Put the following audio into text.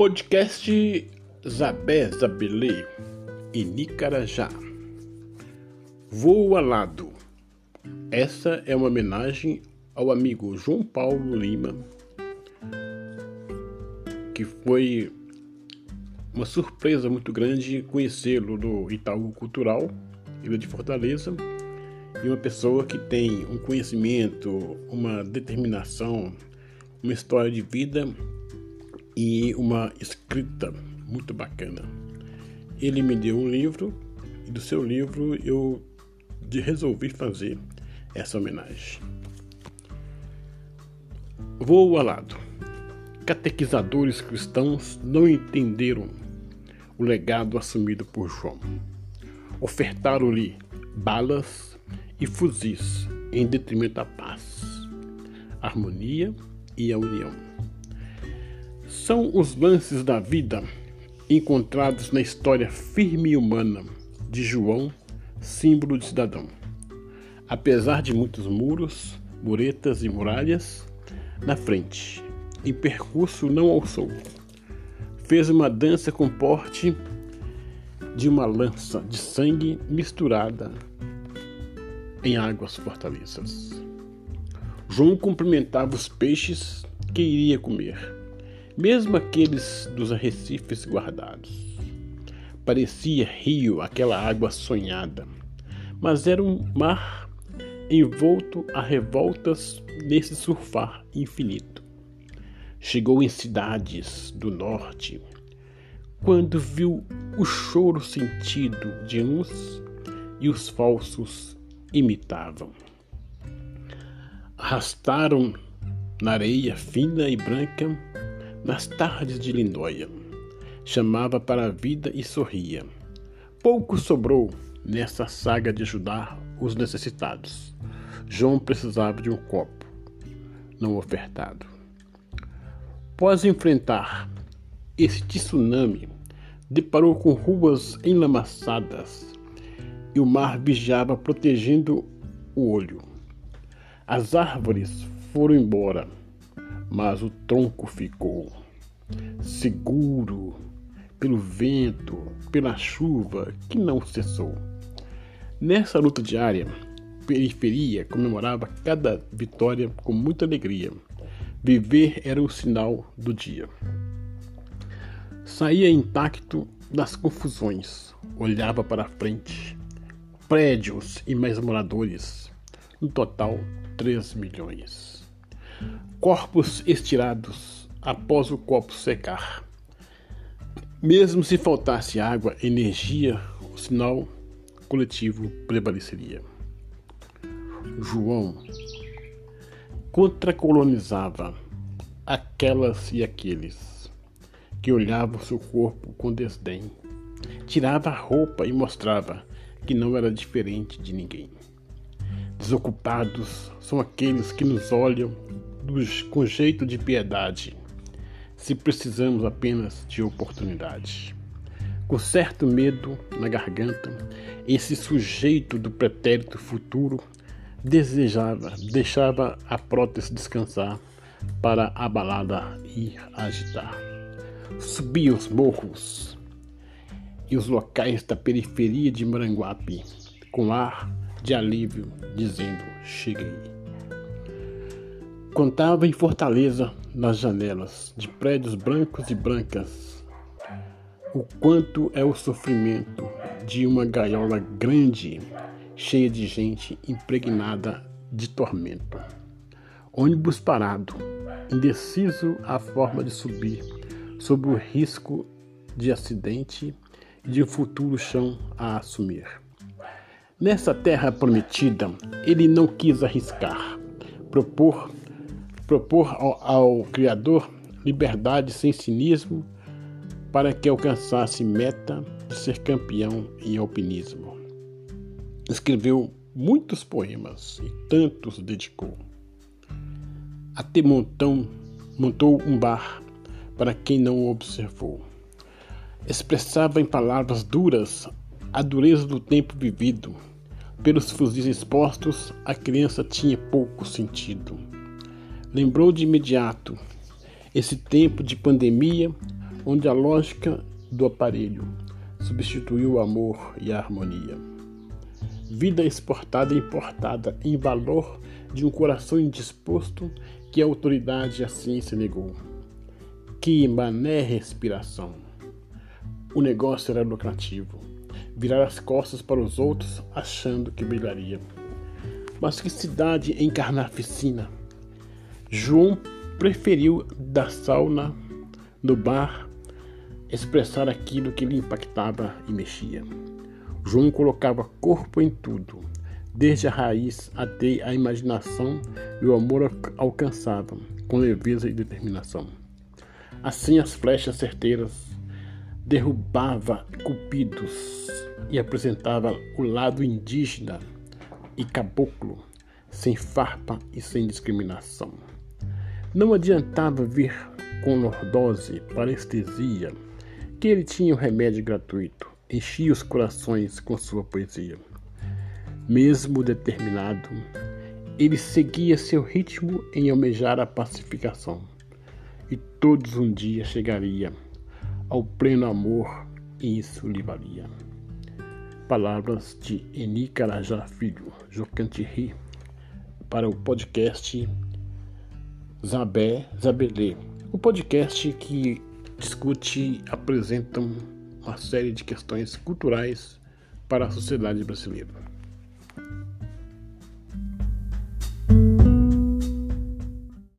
Podcast Zabé Zabelê e Nicarajá. Voo alado. Essa é uma homenagem ao amigo João Paulo Lima, que foi uma surpresa muito grande conhecê-lo no Itaú Cultural, Ilha de Fortaleza, e uma pessoa que tem um conhecimento, uma determinação, uma história de vida e uma escrita muito bacana. Ele me deu um livro e do seu livro eu resolvi fazer essa homenagem. Vou ao lado. Catequizadores cristãos não entenderam o legado assumido por João. Ofertaram-lhe balas e fuzis em detrimento da paz, harmonia e a união são os lances da vida encontrados na história firme e humana de João, símbolo de cidadão. Apesar de muitos muros, muretas e muralhas na frente, em percurso não alçou. Fez uma dança com porte de uma lança de sangue misturada em águas fortalezas. João cumprimentava os peixes que iria comer mesmo aqueles dos arrecifes guardados. Parecia rio aquela água sonhada, mas era um mar envolto a revoltas nesse surfar infinito. Chegou em cidades do norte, quando viu o choro sentido de uns e os falsos imitavam. Arrastaram na areia fina e branca nas tardes de Lindóia. Chamava para a vida e sorria. Pouco sobrou nessa saga de ajudar os necessitados. João precisava de um copo, não ofertado. Após enfrentar esse tsunami, deparou com ruas enlamaçadas e o mar vigiava protegendo o olho. As árvores foram embora mas o tronco ficou seguro pelo vento, pela chuva que não cessou. Nessa luta diária, periferia comemorava cada vitória com muita alegria. Viver era o sinal do dia. Saía intacto das confusões, olhava para frente. Prédios e mais moradores, no total 3 milhões corpos estirados após o copo secar. Mesmo se faltasse água, energia, o sinal coletivo prevaleceria. João contracolonizava aquelas e aqueles que olhavam seu corpo com desdém. Tirava a roupa e mostrava que não era diferente de ninguém. Desocupados são aqueles que nos olham com jeito de piedade, se precisamos apenas de oportunidade. Com certo medo na garganta, esse sujeito do pretérito futuro desejava, deixava a prótese descansar para a balada ir agitar. Subia os morros e os locais da periferia de Maranguape com ar de alívio, dizendo: Cheguei. Contava em Fortaleza, nas janelas de prédios brancos e brancas, o quanto é o sofrimento de uma gaiola grande, cheia de gente impregnada de tormento. Ônibus parado, indeciso a forma de subir, sob o risco de acidente e de um futuro chão a assumir. Nessa terra prometida, ele não quis arriscar, propor propor ao, ao Criador liberdade sem cinismo para que alcançasse meta de ser campeão em alpinismo. Escreveu muitos poemas e tantos dedicou. Até montão, montou um bar para quem não o observou. Expressava em palavras duras a dureza do tempo vivido. Pelos fuzis expostos, a criança tinha pouco sentido. Lembrou de imediato esse tempo de pandemia, onde a lógica do aparelho substituiu o amor e a harmonia. Vida exportada e importada em valor de um coração indisposto que a autoridade e a ciência negou. Que mané respiração! O negócio era lucrativo. Virar as costas para os outros achando que brilharia. Mas que cidade em carnaficina! João preferiu da sauna no bar expressar aquilo que lhe impactava e mexia. João colocava corpo em tudo, desde a raiz até a imaginação e o amor alcançava, com leveza e determinação. Assim as flechas certeiras derrubava cupidos e apresentava o lado indígena e caboclo, sem farpa e sem discriminação. Não adiantava vir com lordose, parestesia, que ele tinha o remédio gratuito, enchia os corações com sua poesia. Mesmo determinado, ele seguia seu ritmo em almejar a pacificação, e todos um dia chegaria ao pleno amor, e isso lhe valia. Palavras de Eni Carajá Filho, Jocantirri, para o podcast Zabé Zabelê, o podcast que discute, apresenta uma série de questões culturais para a sociedade brasileira.